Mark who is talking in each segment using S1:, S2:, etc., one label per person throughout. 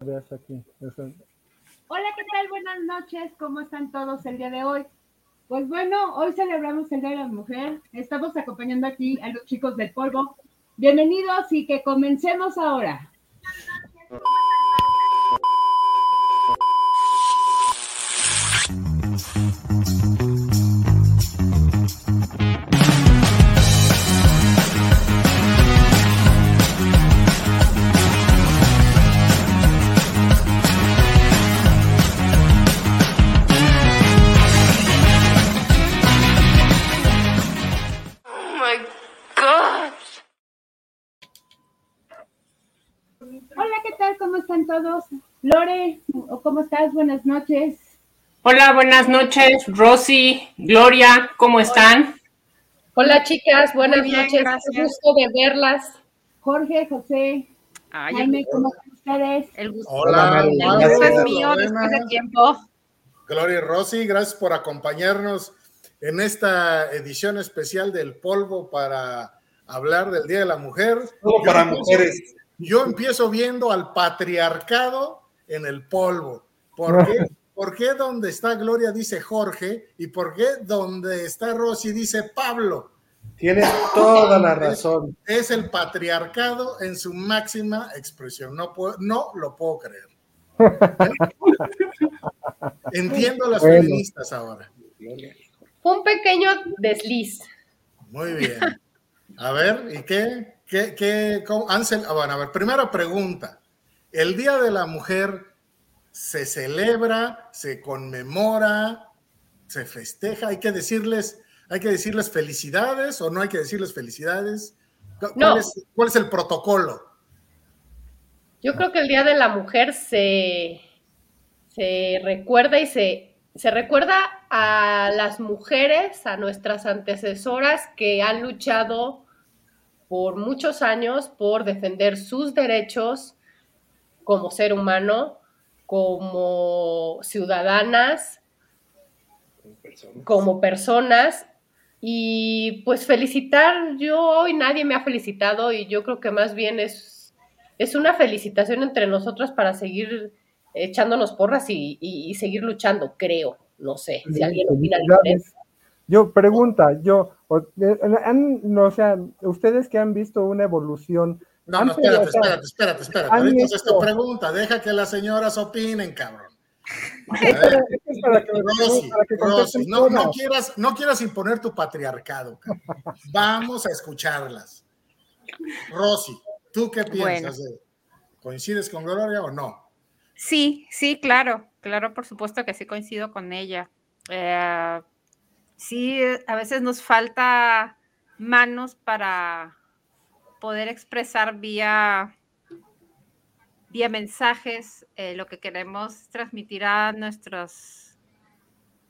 S1: aquí.
S2: Hola, ¿qué tal? Buenas noches. ¿Cómo están todos el día de hoy? Pues bueno, hoy celebramos el Día de la Mujer. Estamos acompañando aquí a los chicos del polvo. Bienvenidos y que comencemos ahora. Todos. Lore, ¿cómo estás? Buenas noches.
S3: Hola, buenas noches. Rosy, Gloria, ¿cómo están?
S4: Hola, chicas, buenas noches. Un gusto de verlas.
S2: Jorge, José, Jaime, ¿cómo están ustedes?
S5: El gusto, Hola, el gusto es mío después de tiempo.
S6: Gloria y Rosy, gracias por acompañarnos en esta edición especial del Polvo para hablar del Día de la Mujer.
S7: Todo para mujeres
S6: yo empiezo viendo al patriarcado en el polvo. ¿Por qué? ¿Por qué donde está Gloria dice Jorge y por qué donde está Rosy dice Pablo?
S7: Tienes toda la razón.
S6: Es, el patriarcado en su máxima expresión. No, puedo, no lo puedo creer. Entiendo a las feministas ahora.
S4: Un pequeño desliz.
S6: Muy bien. A ver, ¿y qué? ¿Qué, qué Ansel, ah, bueno, a ver, primera pregunta. ¿El Día de la Mujer se celebra, se conmemora, se festeja? ¿Hay que decirles, hay que decirles felicidades o no hay que decirles felicidades? ¿Cuál, es, ¿Cuál es el protocolo?
S4: Yo creo que el Día de la Mujer se, se recuerda y se, se recuerda a las mujeres, a nuestras antecesoras que han luchado por muchos años por defender sus derechos como ser humano, como ciudadanas, como personas. Y pues felicitar, yo hoy nadie me ha felicitado y yo creo que más bien es, es una felicitación entre nosotros para seguir echándonos porras y, seguir luchando, creo. No sé si alguien opina diferente.
S1: Yo, pregunta, yo, no, o sea, ustedes que han visto una evolución.
S6: No, no, espérate, espérate, espérate, espérate. Ahorita es tu pregunta, deja que las señoras opinen, cabrón. no, no, quieras, no quieras imponer tu patriarcado. Cabrón. Vamos a escucharlas. Rosy, ¿tú qué piensas? ¿Coincides con Gloria o no?
S5: Sí, sí, claro, claro, por supuesto que sí coincido con ella. Eh, sí, a veces nos falta manos para poder expresar vía, vía mensajes eh, lo que queremos transmitir a nuestros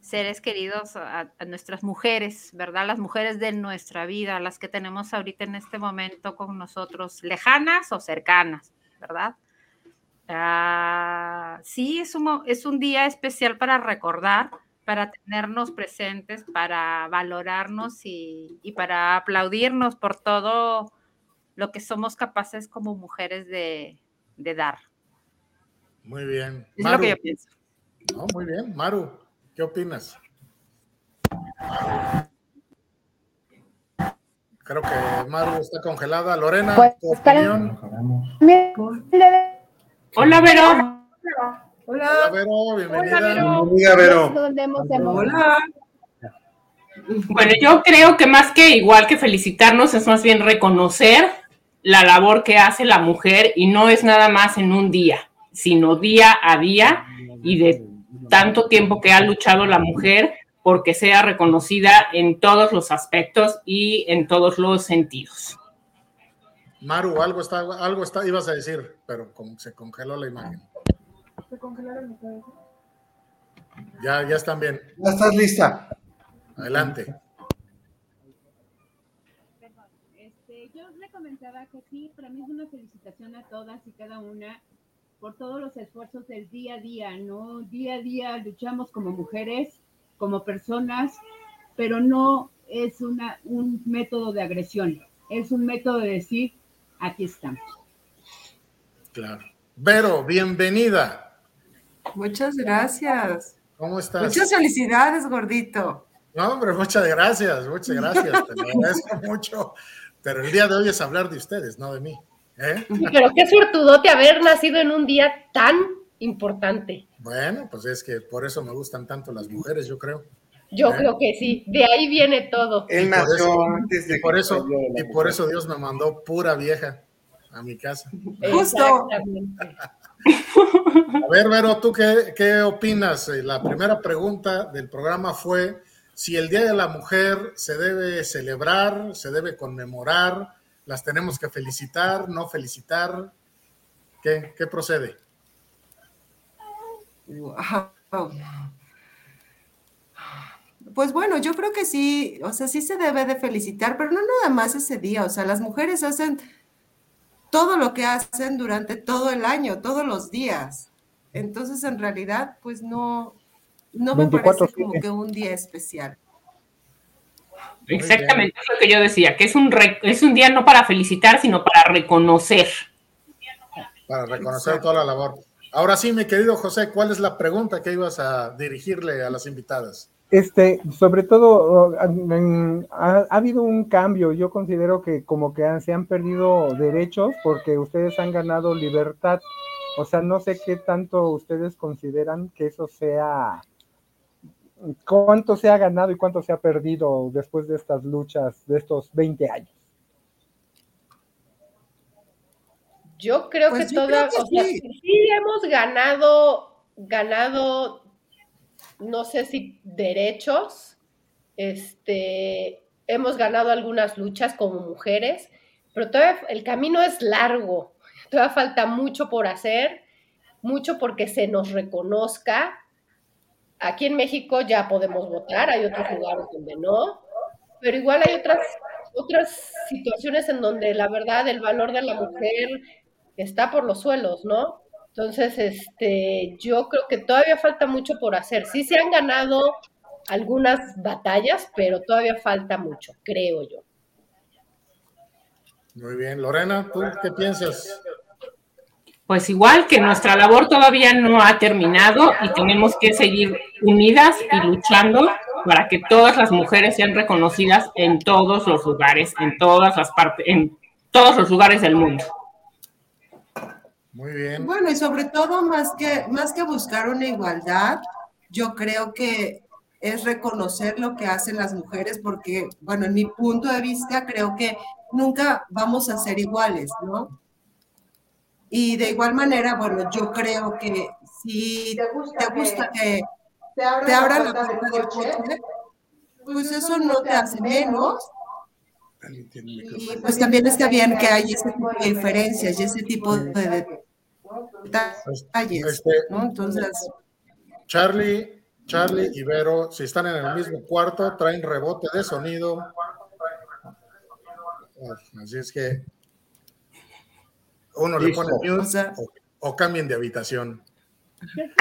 S5: seres queridos, a, nuestras mujeres, ¿verdad? Las mujeres de nuestra vida, las que tenemos ahorita en este momento con nosotros, lejanas o cercanas, ¿verdad? Ah, sí, es es un día especial para recordar para tenernos presentes, para valorarnos y, para aplaudirnos por todo lo que somos capaces como mujeres de, dar.
S6: Muy bien.
S5: Es lo que yo pienso.
S6: No, muy bien. Maru, ¿qué opinas? Creo que Maru está congelada. Lorena, pues, tu opinión.
S3: Hola, Vero.
S6: Hola. Vero, bienvenida.
S7: Hola, Vero.
S3: Hola. Bueno, yo creo que más que igual que felicitarnos, es más bien reconocer la labor que hace la mujer y no es nada más en un día, sino día a día y de tanto tiempo que ha luchado la mujer porque sea reconocida en todos los aspectos y en todos los sentidos.
S6: Maru, algo está, algo está, ibas a decir, pero se congeló la imagen. ¿Se congelaron Ya, ya están bien.
S7: Ya estás lista.
S6: Adelante.
S2: Este, yo le comentaba que sí, para mí es una felicitación a todas y cada una por todos los esfuerzos del día a día, ¿no? Día a día luchamos como mujeres, como personas, pero no es una, un método de agresión, es un método de decir, aquí estamos.
S6: Claro. Vero, bienvenida.
S8: Muchas gracias.
S6: ¿Cómo estás?
S8: Muchas felicidades, gordito.
S6: No, hombre, muchas gracias, muchas gracias. Te lo agradezco mucho. Pero el día de hoy es hablar de ustedes, no de mí. ¿eh?
S4: Pero qué suertudote haber nacido en un día tan importante.
S6: Bueno, pues es que por eso me gustan tanto las mujeres, yo creo.
S4: Yo
S6: ¿Eh?
S4: creo que sí, de ahí viene todo.
S7: Él nació antes de
S6: Y por
S7: que
S6: eso, y por eso Dios me mandó pura vieja a mi casa.
S8: Justo.
S4: Exactamente.
S6: A ver, Vero, ¿tú qué, qué opinas? Eh, La primera pregunta del programa fue si el Día de la Mujer se debe celebrar, se debe conmemorar, las tenemos que felicitar, no felicitar. ¿Qué, qué procede?
S8: Pues bueno, yo creo que sí, o sea, sí se debe de felicitar, pero no nada más ese día, o sea, las mujeres hacen todo lo que hacen durante todo el año, todos los días. Entonces, en realidad, pues no, no me
S1: 24/7.
S8: parece como que un día especial.
S3: Exactamente, es lo que yo decía, que es un, re- es un día no para felicitar, sino para reconocer.
S6: Para reconocer toda la labor. Ahora sí, mi querido José, ¿cuál es la pregunta que ibas a dirigirle a las invitadas?
S1: Este, sobre todo, ha, ha habido un cambio. Yo considero que como que han- se han perdido derechos porque ustedes han ganado libertad. O sea, no sé qué tanto ustedes consideran que eso sea, cuánto se ha ganado y cuánto se ha perdido después de estas luchas de estos 20 años.
S4: Yo creo
S8: Pues
S4: que
S8: yo
S4: toda,
S8: creo que
S4: o sea,
S8: sí.
S4: sí hemos ganado, ganado, no sé si derechos, este, hemos ganado algunas luchas como mujeres, pero todavía el camino es largo, todavía falta mucho por hacer, mucho porque se nos reconozca. Aquí en México ya podemos votar, hay otros lugares donde no, pero igual hay otras, otras situaciones en donde la verdad el valor de la mujer está por los suelos, ¿no? Entonces, este, yo creo que todavía falta mucho por hacer. Sí se han ganado algunas batallas, pero todavía falta mucho, creo yo.
S6: Muy bien, Lorena, ¿tú qué piensas?
S3: Pues igual que nuestra labor todavía no ha terminado y tenemos que seguir unidas y luchando para que todas las mujeres sean reconocidas en todos los lugares, en todas las partes, en todos los lugares del mundo.
S6: Muy bien.
S8: Bueno, y sobre todo, más que, más que buscar una igualdad, yo creo que es reconocer lo que hacen las mujeres, porque, bueno, en mi punto de vista, creo que nunca vamos a ser iguales, ¿no? Y de igual manera, bueno, yo creo que si te gusta que te abran la puerta del coche, pues eso no te hace menos. Y pues también está bien que hay ese tipo de diferencias y ese tipo de detalles,
S6: Este,
S8: ¿no? Entonces,
S6: Charlie, Charlie y Vero, si están en el mismo cuarto, traen rebote de sonido. Así es que uno le pone mute
S8: O sea-
S6: o, o cambien de habitación.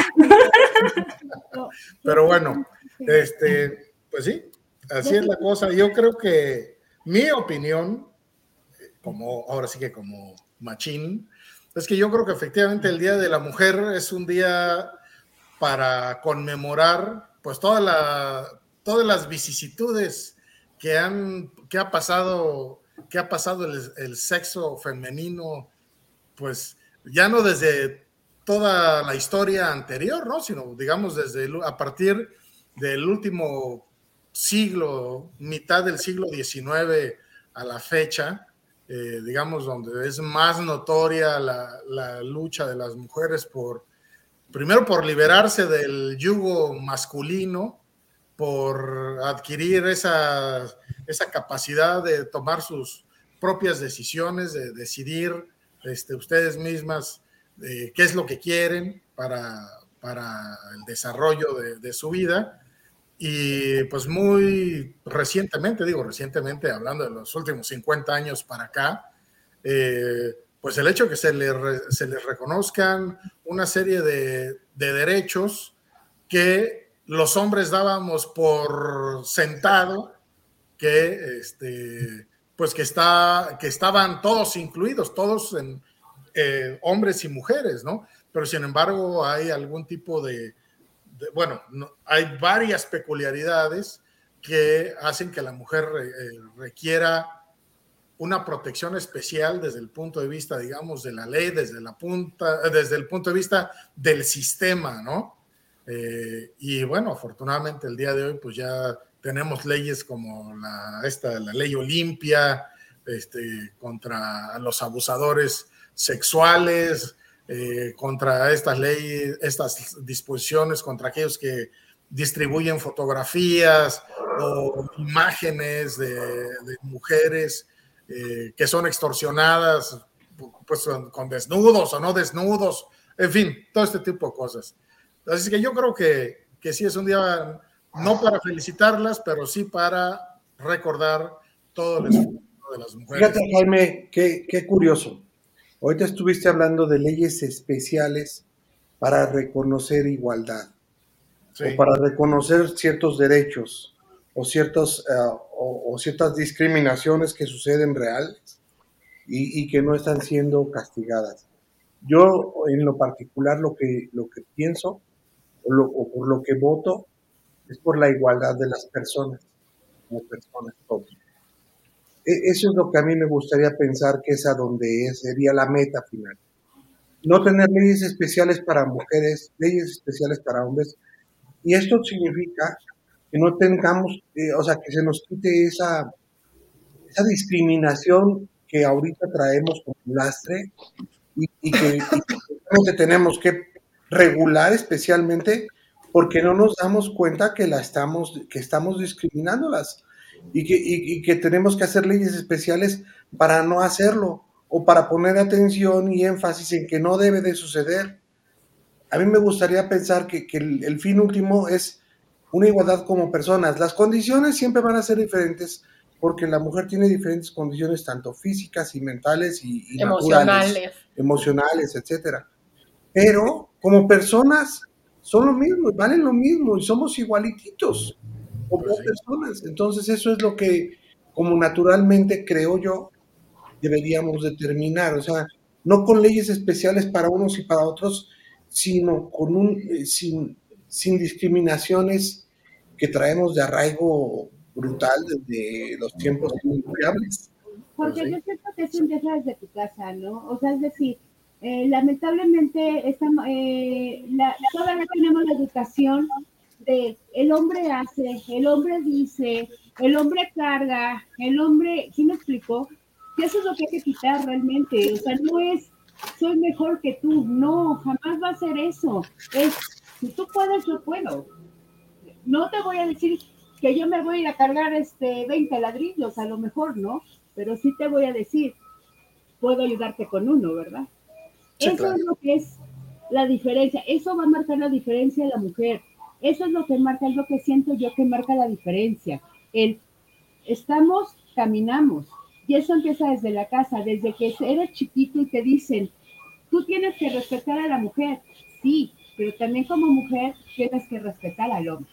S6: Pero bueno, este, pues sí, así es la cosa. Yo creo que mi opinión, como ahora sí que como machín, es que yo creo que efectivamente el Día de la Mujer es un día para conmemorar pues todas las vicisitudes que han que ha pasado que ha pasado el, el sexo femenino pues ya no desde toda la historia anterior, ¿no? Sino, digamos, desde el- a partir del último siglo, mitad del siglo XIX a la fecha, eh, digamos, donde es más notoria la, la lucha de las mujeres por, primero por liberarse del yugo masculino, por adquirir esa, esa capacidad de tomar sus propias decisiones, de decidir este, ustedes mismas eh, qué es lo que quieren para, para el desarrollo de, de su vida. Y pues muy recientemente, digo recientemente, hablando de los últimos 50 años para acá, eh, pues el hecho que se, le se les reconozcan una serie de, de derechos que los hombres dábamos por sentado, que, este, pues que, está, que estaban todos incluidos, todos en, eh, hombres y mujeres, ¿no? Pero sin embargo hay algún tipo de, bueno, no- hay varias peculiaridades que hacen que la mujer eh, requiera una protección especial desde el punto de vista, digamos, de la ley, desde la punta, eh, desde el punto de vista del sistema, ¿no? Eh, y bueno, afortunadamente el día de hoy, pues ya tenemos leyes como la, esta, la ley Olimpia, este, contra los abusadores sexuales, eh, contra estas leyes, estas disposiciones, contra aquellos que distribuyen fotografías o imágenes de, de mujeres eh, que son extorsionadas, pues con, desnudos o no desnudos, en fin, todo este tipo de cosas. Así que yo creo que, que sí es un día, no para felicitarlas, pero sí para recordar todo el esfuerzo de las mujeres.
S7: Fíjate, Jaime, qué, qué curioso. Ahorita estuviste hablando de leyes especiales para reconocer igualdad
S6: Sí.
S7: o para reconocer ciertos derechos o, ciertos, eh, o, o ciertas discriminaciones que suceden reales y, y que no están siendo castigadas. Yo, en lo particular, lo que, lo que pienso o, lo- o por lo que voto es por la igualdad de las personas, como personas todos. E- Eso es lo que a mí me gustaría pensar que es a donde sería la meta final. No tener leyes especiales para mujeres, leyes especiales para hombres. Y esto significa que no tengamos, eh, o sea, que se nos quite esa, esa discriminación que ahorita traemos como lastre y, que, y tenemos que regular especialmente porque no nos damos cuenta que la estamos, que estamos discriminándolas y que, y- y que tenemos que hacer leyes especiales para no hacerlo o para poner atención y énfasis en que no debe de suceder. A mí me gustaría pensar que, que el, el fin último es una igualdad como personas. Las condiciones siempre van a ser diferentes porque la mujer tiene diferentes condiciones, tanto físicas y mentales y,
S4: Emocionales.
S7: emocionales, etcétera. Pero como personas son lo mismo, valen lo mismo y somos igualititos como
S6: Pues sí.
S7: personas. Entonces eso es lo que, como naturalmente creo yo, deberíamos determinar. O sea, no con leyes especiales para unos y para otros, sino con un, eh, sin, sin discriminaciones que traemos de arraigo brutal desde los tiempos inmemoriales.
S2: Porque
S6: Pues sí.
S2: yo siento que eso empieza desde tu casa, ¿no? O sea, es decir, eh, lamentablemente estamos, eh, la, todavía tenemos la educación de el hombre hace, el hombre dice, el hombre carga, el hombre, ¿sí me explicó? Que eso es lo que hay que quitar realmente, o sea, no es soy mejor que tú, no, jamás va a ser eso, es si tú puedes, yo puedo. No te voy a decir que yo me voy a ir a cargar este 20 ladrillos, a lo mejor, ¿no? Pero sí te voy a decir, puedo ayudarte con uno, ¿verdad?
S6: Sí,
S2: eso
S6: claro.
S2: es lo que es la diferencia, eso va a marcar la diferencia de la mujer, eso es lo que marca, es lo que siento yo que marca la diferencia. El estamos, caminamos, y eso empieza desde la casa, desde que eres chiquito y te dicen, tú tienes que respetar a la mujer, sí, pero también como mujer tienes que respetar al hombre.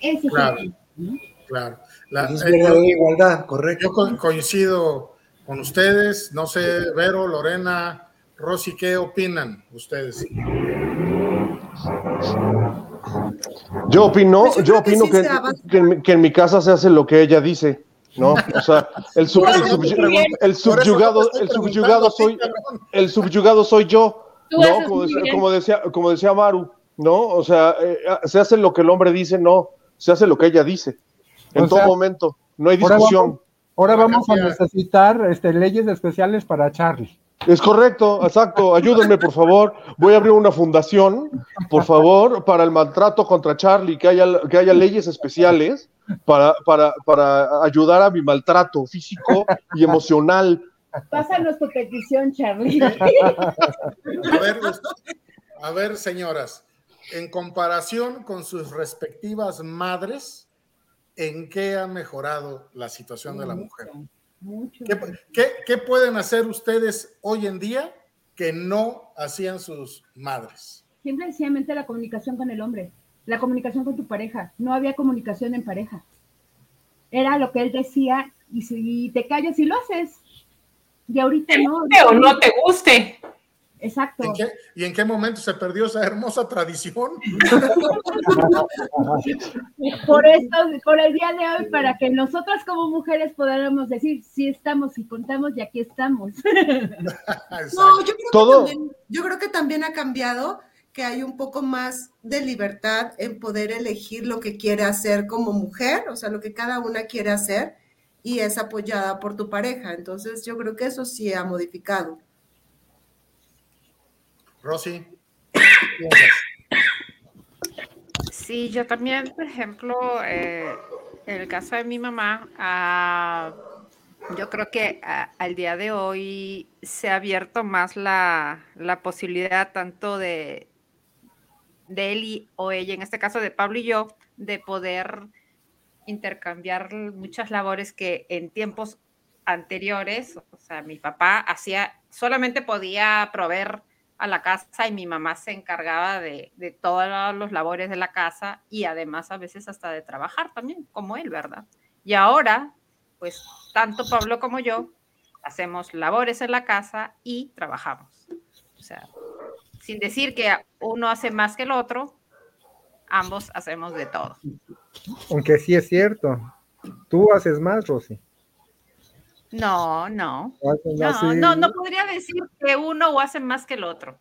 S2: Eso
S6: Claro.
S2: es el.
S6: Claro. La-
S7: es
S6: eh,
S7: verdadera igualdad, correcto.
S6: Yo co- coincido con ustedes, no sé, Vero, Lorena, Rosy, ¿qué opinan ustedes?
S9: Yo opino,
S8: Pues yo
S9: yo
S8: creo que
S9: opino
S8: sí
S9: que, que en, mi- que en mi casa se hace lo que ella dice, ¿no? O sea, el, sub- subyugado, el subyugado soy, el subyugado soy yo, ¿no? Como decía, como decía, como decía Maru, ¿no? O sea, eh, se hace lo que el hombre dice, no, se hace lo que ella dice, en
S1: O
S9: todo
S1: sea,
S9: momento, no hay
S1: ahora
S9: discusión.
S1: vamos- Ahora vamos a necesitar este, leyes especiales para Charlie.
S9: Es correcto, exacto. Ayúdenme, por favor. Voy a abrir una fundación, por favor, para el maltrato contra Charlie, que haya, que haya leyes especiales para, para, para ayudar a mi maltrato físico y emocional.
S2: Pásanos tu petición, Charlie.
S6: A ver, a ver, señoras, en comparación con sus respectivas madres, ¿en qué ha mejorado la situación de la mujer?
S2: Mucho.
S6: ¿Qué, qué- qué pueden hacer ustedes hoy en día que no hacían sus madres?
S2: Simple y sencillamente la comunicación con el hombre, la comunicación con tu pareja. No había comunicación en pareja. Era lo que él decía y si te callas y lo haces. Y ahorita no.
S3: o no te guste.
S2: Exacto.
S6: ¿En qué, ¿Y en qué momento se perdió esa hermosa tradición?
S2: por esto, por el día de hoy, para que nosotras como mujeres podamos decir, sí estamos y contamos y aquí estamos.
S8: no, yo creo, ¿Todo? Que también, yo creo que también ha cambiado que hay un poco más de libertad en poder elegir lo que quiere hacer como mujer, o sea, lo que cada una quiere hacer y es apoyada por tu pareja. Entonces, yo creo que eso sí ha modificado.
S6: Rosy.
S5: Sí, yo también, por ejemplo, eh, en el caso de mi mamá, ah, yo creo que ah, al día de hoy se ha abierto más la, la posibilidad tanto de, de él y, o ella, en este caso de Pablo y yo, de poder intercambiar muchas labores que en tiempos anteriores, o sea, mi papá hacía, solamente podía proveer a la casa y mi mamá se encargaba de, de todos los labores de la casa y además a veces hasta de trabajar también, como él, ¿verdad? Y ahora, pues tanto Pablo como yo hacemos labores en la casa y trabajamos. O sea, sin decir que uno hace más que el otro, ambos hacemos de todo.
S1: Aunque sí es cierto. Tú haces más, Rosy.
S5: No, no. No, no, no podría decir que uno o hace más que el otro.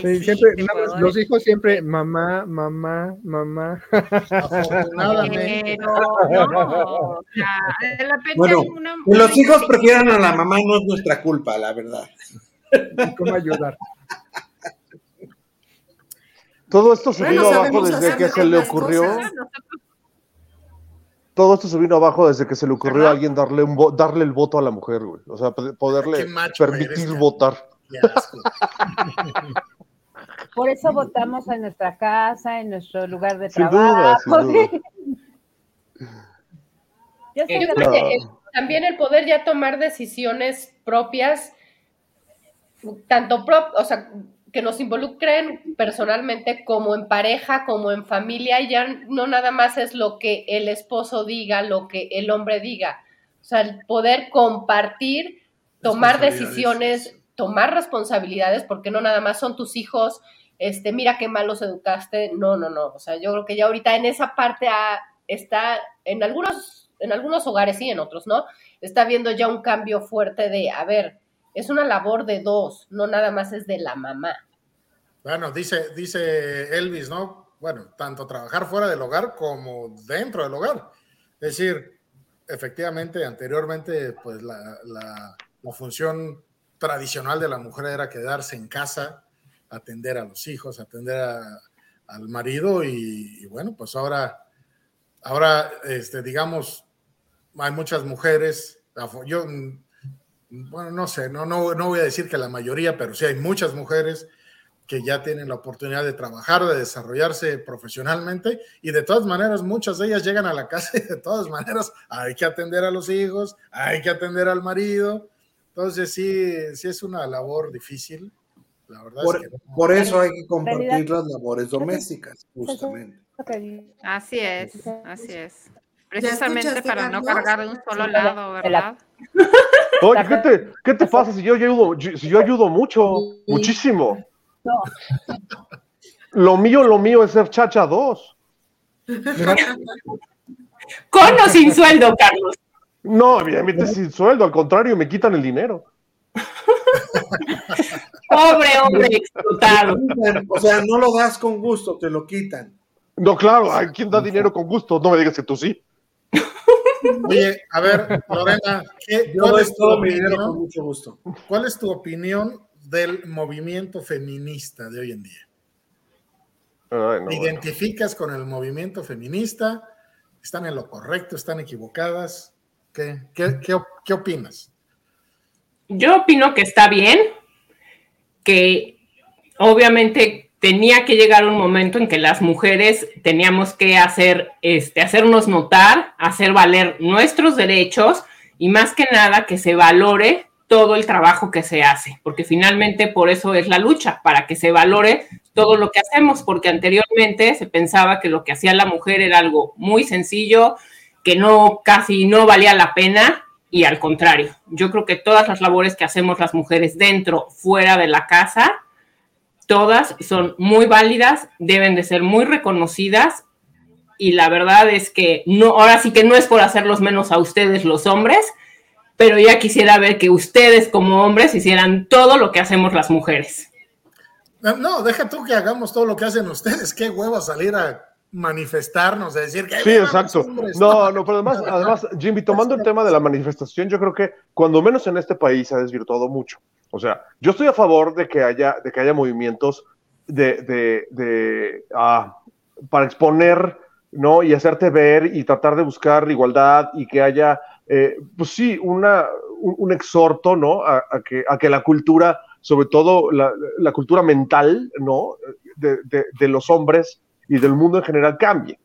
S1: sí, siempre, los hijos siempre, mamá, mamá, mamá.
S7: bueno, los hijos prefieran a la mamá no es nuestra culpa, la verdad.
S1: ¿Cómo ayudar?
S9: Todo esto se vino abajo desde que se le ocurrió. Todo esto se vino abajo desde que se le ocurrió a alguien darle un darle el voto a la mujer, güey. O sea, poderle permitir votar.
S2: Por eso votamos en nuestra casa, en nuestro lugar de trabajo.
S4: también el poder ya tomar decisiones propias, tanto prop, o sea, que nos involucren personalmente como en pareja, como en familia, ya no nada más es lo que el esposo diga, lo que el hombre diga. O sea, el poder compartir, tomar decisiones, tomar responsabilidades, porque no nada más son tus hijos, este, mira qué mal los educaste. No, no, no. O sea, yo creo que ya ahorita en esa parte está, en algunos, en algunos hogares sí, en otros no, está viendo ya un cambio fuerte de, a ver, es una labor de dos, no nada más es de la mamá.
S6: Bueno, dice, dice Elvis, ¿no? Bueno, tanto trabajar fuera del hogar como dentro del hogar. Es decir, efectivamente, anteriormente, pues la, la, función tradicional de la mujer era quedarse en casa, atender a los hijos, atender al marido y, bueno, pues ahora, ahora, este, digamos, hay muchas mujeres, yo bueno, no sé, no, no, no voy a decir que la mayoría, pero sí hay muchas mujeres que ya tienen la oportunidad de trabajar, de desarrollarse profesionalmente y de todas maneras muchas de ellas llegan a la casa y de todas maneras hay que atender a los hijos, hay que atender al marido. Entonces sí, sí es una labor difícil. La verdad
S7: por,
S6: es que
S7: por eso hay que compartir las labores domésticas, justamente.
S5: Así es, así es. Precisamente para no cargar de un solo lado, ¿verdad?
S9: Oye, ¿qué te, ¿qué te pasa si yo ayudo, si yo ayudo mucho, muchísimo? Lo mío, lo mío es ser chacha dos.
S3: Con o sin sueldo, Carlos.
S9: No, evidentemente sin sueldo, al contrario, me quitan el dinero.
S3: Pobre hombre explotado.
S7: O sea, no lo das con gusto, te lo quitan.
S9: No, claro, ¿quién da dinero con gusto? No me digas que tú sí.
S6: Oye, a ver, Lorena, ¿cuál, es tu opinión, ¿cuál es tu opinión del movimiento feminista de hoy en día? ¿Te identificas con el movimiento feminista? ¿Están en lo correcto? ¿Están equivocadas? ¿Qué, qué, qué opinas?
S3: Yo opino que está bien, que obviamente tenía que llegar un momento en que las mujeres teníamos que hacer, este, hacernos notar, hacer valer nuestros derechos y más que nada que se valore todo el trabajo que se hace, porque finalmente por eso es la lucha, para que se valore todo lo que hacemos, porque anteriormente se pensaba que lo que hacía la mujer era algo muy sencillo, que no casi no valía la pena y al contrario. Yo creo que todas las labores que hacemos las mujeres dentro, fuera de la casa, todas son muy válidas, deben de ser muy reconocidas y la verdad es que no, ahora sí que no es por hacerlos menos a ustedes los hombres, pero ya quisiera ver que ustedes como hombres hicieran todo lo que hacemos las mujeres.
S6: No, deja tú que hagamos todo lo que hacen ustedes. Qué huevo salir a manifestarnos, a decir que...
S9: Sí, exacto. No, no, pero además, además, Jimmy, tomando el tema de la manifestación, yo creo que cuando menos en este país se ha desvirtuado mucho. O sea, yo estoy a favor de que haya, de que haya movimientos de, de, de ah, para exponer, ¿no? Y hacerte ver y tratar de buscar igualdad y que haya, eh, pues sí, una, un, exhorto, ¿no? A, que, a que la cultura, sobre todo la, cultura mental, ¿no? De, de los hombres y del mundo en general cambie.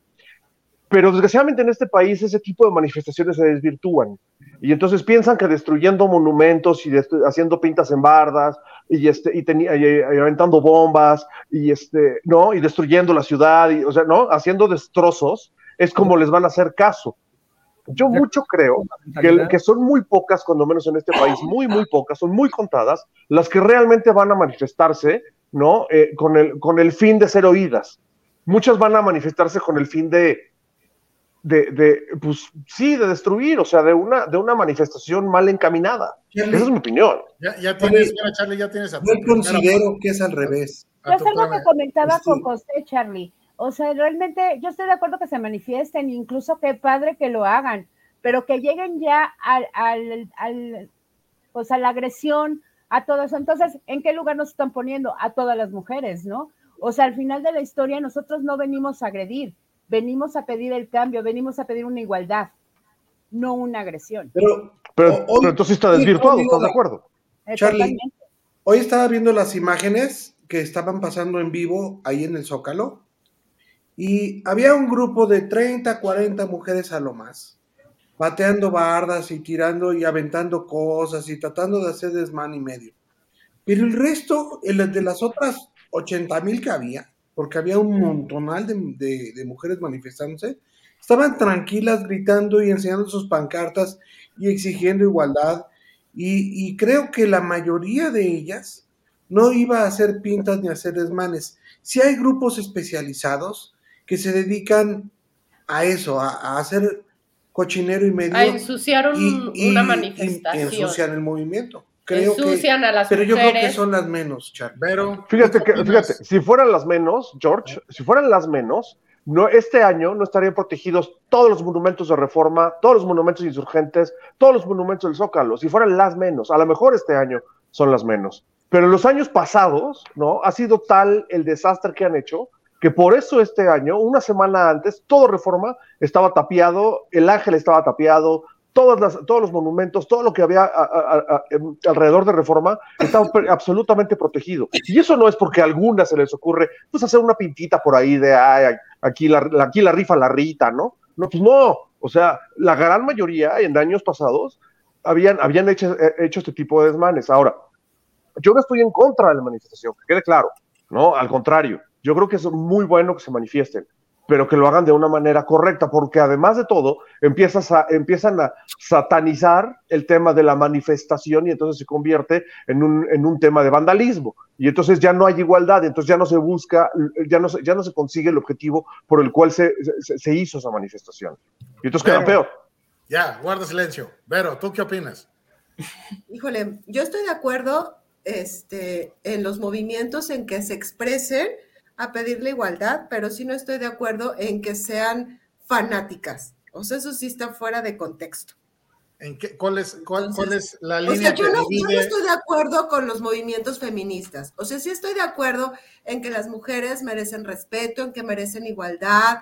S9: Pero desgraciadamente en este país ese tipo de manifestaciones se desvirtúan. Y entonces piensan que destruyendo monumentos y haciendo pintas en bardas y, este, y, y, aventando bombas y, este, ¿no? y destruyendo la ciudad, y, o sea, ¿no? haciendo destrozos, es como les van a hacer caso. Yo mucho creo que, que, son muy pocas, cuando menos en este país, muy, muy pocas, son muy contadas, las que realmente van a manifestarse ¿no? Eh, con, el, con el fin de ser oídas. Muchas van a manifestarse con el fin de, de, de, pues sí, de destruir, o sea, de una, de una manifestación mal encaminada. Esa es mi opinión.
S6: Ya, ya tienes, Charlie, ya tienes
S7: a Yo considero que es al revés.
S2: Yo es algo que comentaba con José, Charlie. O sea, realmente yo estoy de acuerdo que se manifiesten, incluso qué padre que lo hagan, pero que lleguen ya al, al, al pues a la agresión, a todo eso. Entonces, ¿en qué lugar nos están poniendo? A todas las mujeres, ¿no? O sea, al final de la historia nosotros no venimos a agredir, venimos a pedir el cambio, venimos a pedir una igualdad, no una agresión.
S9: Pero, pero, entonces está desvirtuado, ¿estás de acuerdo?
S7: Charlie, hoy estaba viendo las imágenes que estaban pasando en vivo ahí en el Zócalo y había un grupo de 30, 40 mujeres a lo más, bateando bardas y tirando y aventando cosas y tratando de hacer desmán y medio. Pero el resto, el de las otras 80 mil que había, porque había un montonal de, mujeres manifestándose, estaban tranquilas gritando y enseñando sus pancartas y exigiendo igualdad. Y, creo que la mayoría de ellas no iba a hacer pintas ni a hacer desmanes. Si hay grupos especializados que se dedican a eso, a, hacer cochinero y medio.
S4: A ensuciar una manifestación.
S7: Y, ensuciar el movimiento. Creo
S4: ensucian
S7: que,
S4: a las
S7: pero yo creo que son las menos, Char.
S6: Pero
S9: fíjate que, fíjate, si fueran las menos, George, si fueran las menos, no, este año no estarían protegidos todos los monumentos de reforma, todos los monumentos insurgentes, todos los monumentos del Zócalo, si fueran las menos, a lo mejor este año son las menos. Pero en los años pasados, ¿no? Ha sido tal el desastre que han hecho que por eso este año, una semana antes, todo reforma estaba tapiado, el ángel estaba tapiado, todas todos los monumentos, todo lo que había em, alrededor de Reforma estaba absolutamente protegido. Y eso no es porque a algunas se les ocurre, pues hacer una pintita por ahí de, ay, aquí la, aquí la rifa la rita, ¿no? No, pues no. O sea, la gran mayoría en años pasados habían, habían hecho, eh, hecho este tipo de desmanes. Ahora, yo no estoy en contra de la manifestación, que quede claro, ¿no? Al contrario, yo creo que es muy bueno que se manifiesten pero que lo hagan de una manera correcta, porque además de todo, empiezas a, empiezan a satanizar el tema de la manifestación y entonces se convierte en un, en un tema de vandalismo. Y entonces ya no hay igualdad, entonces ya no se busca, ya no se, ya no se consigue el objetivo por el cual se, se, hizo esa manifestación. Y entonces queda peor.
S6: Ya, guarda silencio. Vero, ¿tú qué opinas?
S8: Híjole, yo estoy de acuerdo este, en los movimientos en que se expresen a pedir la igualdad, pero sí no estoy de acuerdo en que sean fanáticas. O sea, eso sí está fuera de contexto.
S6: ¿En qué, cuál, es, cuál, es la línea?
S8: O sea, yo no, yo no estoy de acuerdo con los movimientos feministas. O sea, sí estoy de acuerdo en que las mujeres merecen respeto, en que merecen igualdad,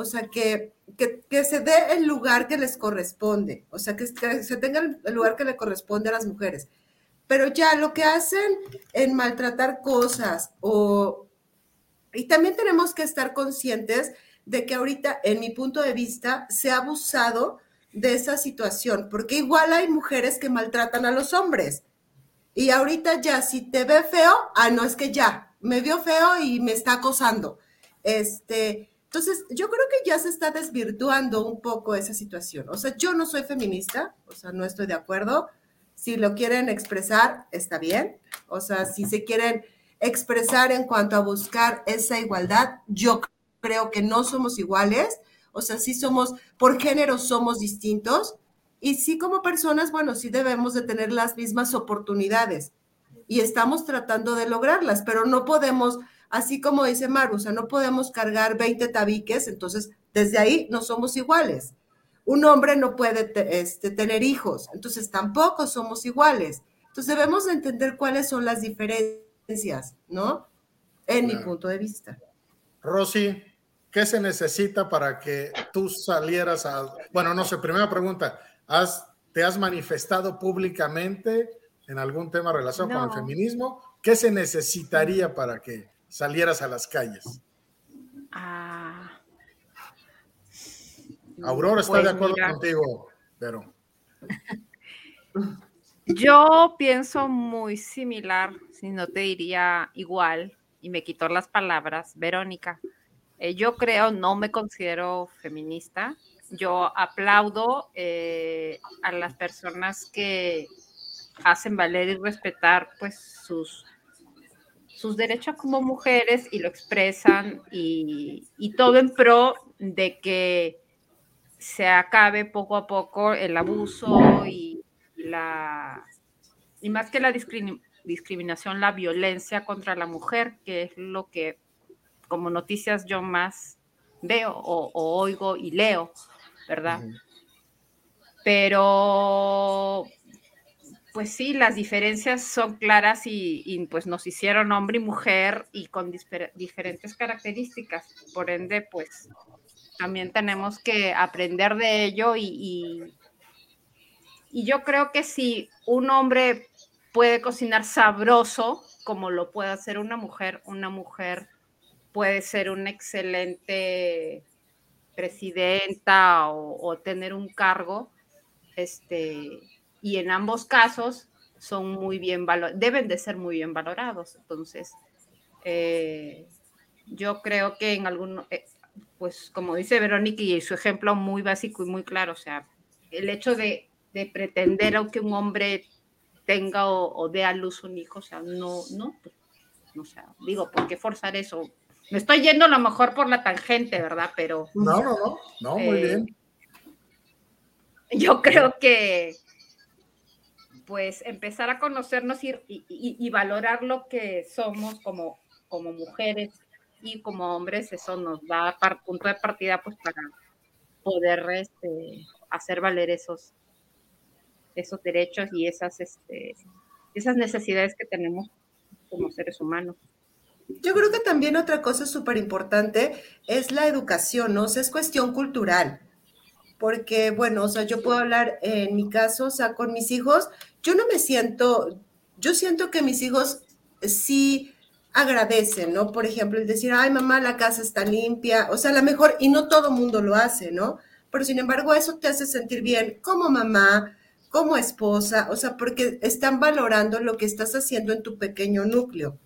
S8: o sea, que, que, que, se dé el lugar que les corresponde, o sea, que, que, se tenga el lugar que le corresponde a las mujeres. Pero ya lo que hacen en maltratar cosas o, y también tenemos que estar conscientes de que ahorita, en mi punto de vista, se ha abusado de esa situación, porque igual hay mujeres que maltratan a los hombres. Y ahorita ya, si te ve feo, ah, no, es que ya, me vio feo y me está acosando. Este, Entonces, yo creo que ya se está desvirtuando un poco esa situación. O sea, yo no soy feminista, o sea, no estoy de acuerdo. Si lo quieren expresar, está bien. O sea, si se quieren expresar en cuanto a buscar esa igualdad, yo creo que no somos iguales. O sea, sí somos, por género somos distintos. Y sí como personas, bueno, sí debemos de tener las mismas oportunidades. Y estamos tratando de lograrlas, pero no podemos Así como dice Maru, o sea, no podemos cargar 20 tabiques, entonces desde ahí no somos iguales. Un hombre no puede este, tener hijos, entonces tampoco somos iguales. Entonces debemos entender cuáles son las diferencias, ¿no? En mi punto de vista.
S6: Rosy, ¿qué se necesita para que tú salieras a... Bueno, no sé, primera pregunta, ¿has, ¿te has manifestado públicamente en algún tema relacionado con el feminismo? ¿Qué se necesitaría para que salieras a las calles? Ah. Aurora está de pues acuerdo contigo, pero.
S5: Yo pienso muy similar, si no te diría igual, y me quitó las palabras, Verónica. Eh, yo creo, no me considero feminista. Yo aplaudo eh, a las personas que hacen valer y respetar pues sus sus derechos como mujeres y lo expresan y, todo en pro de que se acabe poco a poco el abuso y la y más que la discriminación, la violencia contra la mujer, que es lo que como noticias yo más veo o, oigo y leo, ¿verdad? Pero pues sí, las diferencias son claras y, pues nos hicieron hombre y mujer y con diferentes características. Por ende, pues también tenemos que aprender de ello y, y, yo creo que si un hombre puede cocinar sabroso como lo puede hacer una mujer, una mujer puede ser una excelente presidenta o, tener un cargo, este, y en ambos casos son muy bien deben de ser muy bien valorados. Entonces, eh, yo creo que en algún, eh, pues como dice Verónica y su ejemplo muy básico y muy claro, o sea, el hecho de, pretender que un hombre tenga o, dé a luz un hijo, o sea, no, no, pues, o sea, digo, ¿por qué forzar eso? Me estoy yendo a lo mejor por la tangente, ¿verdad? Pero...
S6: No, no, no, no, muy eh, bien.
S5: Yo creo que, pues empezar a conocernos y, valorar lo que somos como, como mujeres y como hombres, eso nos da punto de partida pues para poder este, hacer valer esos, esos derechos y esas, este, esas necesidades que tenemos como seres humanos.
S8: Yo creo que también otra cosa súper importante es la educación, ¿no? O sea, es cuestión cultural. Porque, bueno, o sea, yo puedo hablar en mi caso, o sea, con mis hijos, yo no me siento, yo siento que mis hijos sí agradecen, ¿no? Por ejemplo, el decir, ay, mamá, la casa está limpia, o sea, a mejor, y no todo mundo lo hace, ¿no? Pero sin embargo, eso te hace sentir bien como mamá, como esposa, o sea, porque están valorando lo que estás haciendo en tu pequeño núcleo.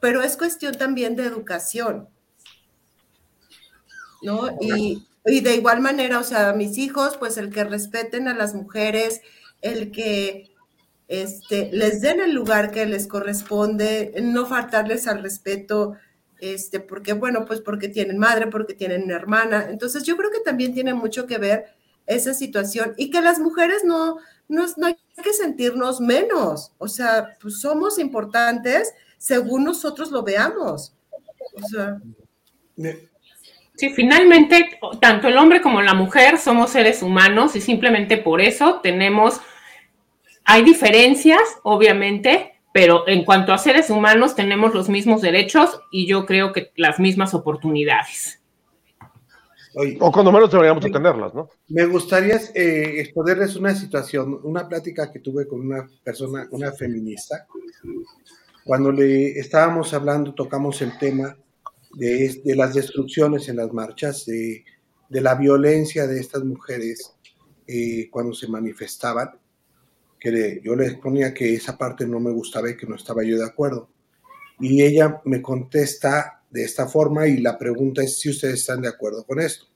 S8: Pero es cuestión también de educación, ¿no? Y, de igual manera, o sea, mis hijos, pues el que respeten a las mujeres, el que este, les den el lugar que les corresponde, no faltarles al respeto, este, porque bueno, pues porque tienen madre, porque tienen hermana. Entonces yo creo que también tiene mucho que ver esa situación y que las mujeres no, no, no hay que sentirnos menos, o sea, pues somos importantes según nosotros lo veamos. O sea,
S3: Sí, finalmente, tanto el hombre como la mujer somos seres humanos y simplemente por eso tenemos hay diferencias, obviamente, pero en cuanto a seres humanos tenemos los mismos derechos y yo creo que las mismas oportunidades.
S9: O cuando menos deberíamos tenerlas, ¿no?
S7: Me gustaría eh, exponerles una situación, una plática que tuve con una persona, una feminista. Cuando le estábamos hablando, tocamos el tema de, las destrucciones en las marchas, de, la violencia de estas mujeres eh, cuando se manifestaban que yo le ponía que esa parte no me gustaba y que no estaba yo de acuerdo. Y ella me contesta de esta forma y la pregunta es si ustedes están de acuerdo con esto.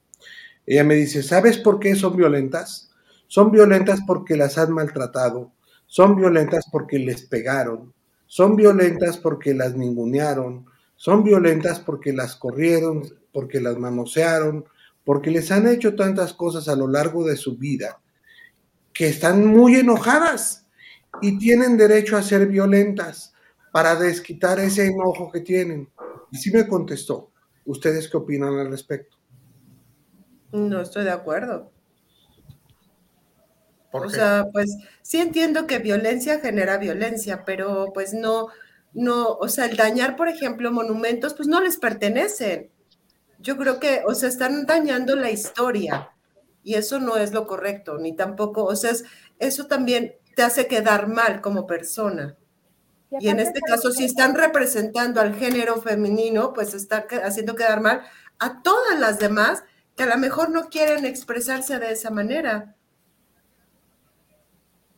S7: Ella me dice, ¿sabes por qué son violentas? Son violentas porque las han maltratado, son violentas porque les pegaron, son violentas porque las ningunearon, son violentas porque las corrieron, porque las manosearon, porque les han hecho tantas cosas a lo largo de su vida que están muy enojadas y tienen derecho a ser violentas para desquitar ese enojo que tienen. Y sí me contestó. ¿Ustedes qué opinan al respecto?
S8: No estoy de acuerdo. O sea, pues sí entiendo que violencia genera violencia, pero pues no, no, o sea, el dañar, por ejemplo, monumentos, pues no les pertenecen. Yo creo que, o sea, están dañando la historia y eso no es lo correcto, ni tampoco, o sea, eso también te hace quedar mal como persona. Y, en este caso, si están representando al género femenino, pues está haciendo quedar mal a todas las demás que a lo mejor no quieren expresarse de esa manera.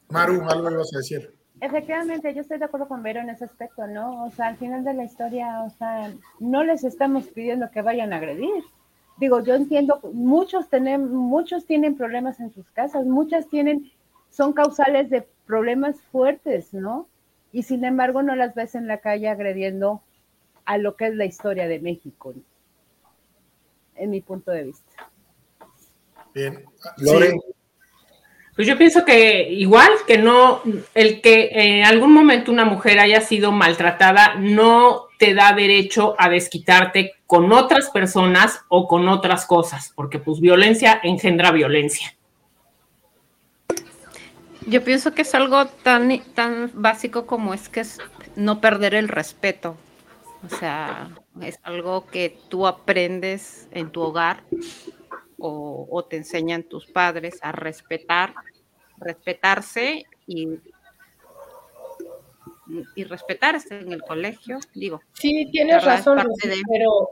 S6: Maru, algo ibas a decir.
S2: Efectivamente, yo estoy de acuerdo con Vero en ese aspecto, ¿no? O sea, al final de la historia, o sea, no les estamos pidiendo que vayan a agredir. Digo, yo entiendo, muchos tienen, muchos tienen problemas en sus casas, muchas tienen, son causales de problemas fuertes, ¿no? Y sin embargo no las ves en la calle agrediendo a lo que es la historia de México, en mi punto de vista.
S6: Bien.
S3: Lore. Pues yo pienso que igual que no, el que en algún momento una mujer haya sido maltratada no te da derecho a desquitarte con otras personas o con otras cosas, porque pues violencia engendra violencia.
S5: Yo pienso que es algo tan, tan básico como es que es no perder el respeto. O sea, es algo que tú aprendes en tu hogar o, te enseñan tus padres a respetar, respetarse y, y respetarse en el colegio, digo.
S4: Sí, tienes razón, pero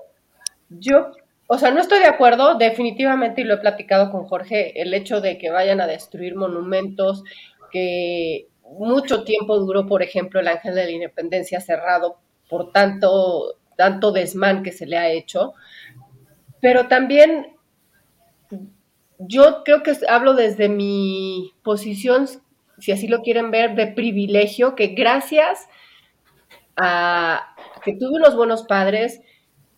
S4: yo, o sea, no estoy de acuerdo, definitivamente, y lo he platicado con Jorge, el hecho de que vayan a destruir monumentos, que mucho tiempo duró, por ejemplo, el Ángel de la Independencia cerrado por tanto, tanto desmán que se le ha hecho, pero también yo creo que hablo desde mi posición, si así lo quieren ver, de privilegio, que gracias a que tuve unos buenos padres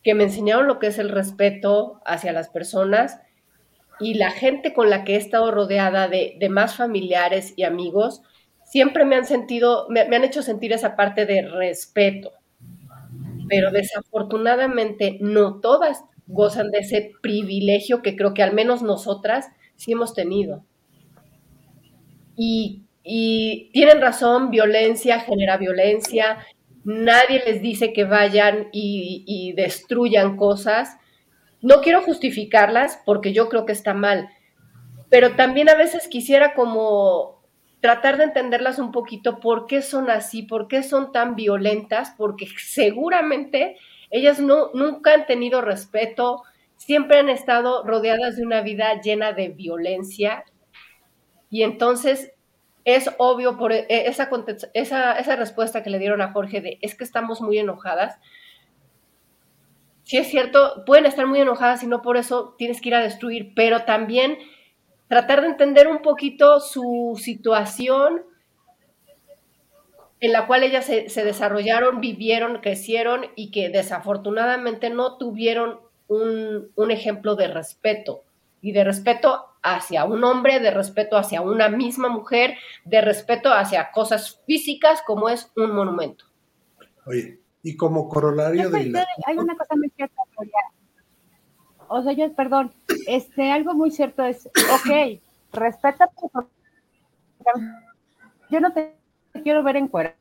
S4: que me enseñaron lo que es el respeto hacia las personas y la gente con la que he estado rodeada de, más familiares y amigos, siempre me han sentido, me han hecho sentir esa parte de respeto. Pero desafortunadamente no todas gozan de ese privilegio que creo que al menos nosotras sí hemos tenido. Y, tienen razón, violencia genera violencia, nadie les dice que vayan y, destruyan cosas. No quiero justificarlas porque yo creo que está mal, pero también a veces quisiera como tratar de entenderlas un poquito por qué son así, por qué son tan violentas, porque seguramente ellas no, nunca han tenido respeto, siempre han estado rodeadas de una vida llena de violencia. Y entonces es obvio por e, esa, esa, esa respuesta que le dieron a Jorge de es que estamos muy enojadas. Sí es cierto, pueden estar muy enojadas y no por eso tienes que ir a destruir, pero también tratar de entender un poquito su situación, en la cual ellas se, desarrollaron, vivieron, crecieron y que desafortunadamente no tuvieron un, ejemplo de respeto y de respeto hacia un hombre, de respeto hacia una misma mujer, de respeto hacia cosas físicas como es un monumento.
S7: Oye, y como corolario de la...
S2: Hay una cosa muy cierta, O sea, yo, perdón, este, algo muy cierto es, ok, respeta, yo no te quiero ver encuerada.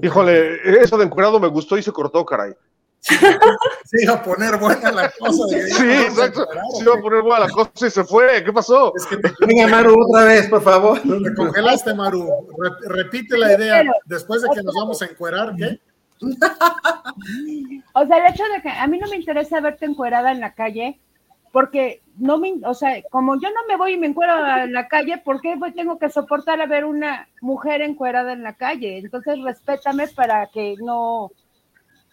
S9: Híjole, eso de encuerado me gustó y se cortó, caray.
S6: Sí, iba a poner buena la cosa.
S9: sí, exacto. Se iba a poner buena la cosa y se fue. ¿Qué pasó? Es que
S7: Venga, Maru, otra vez, por favor.
S6: Te congelaste, Maru. repite la idea. Después de que nos vamos a encuerar, ¿qué?
S2: o sea, el hecho de que a mí no me interesa verte encuerada en la calle, porque no me, o sea, como yo no me voy y me encuero a la calle, ¿por qué tengo que soportar a ver una mujer encuerada en la calle? Entonces, respétame para que no,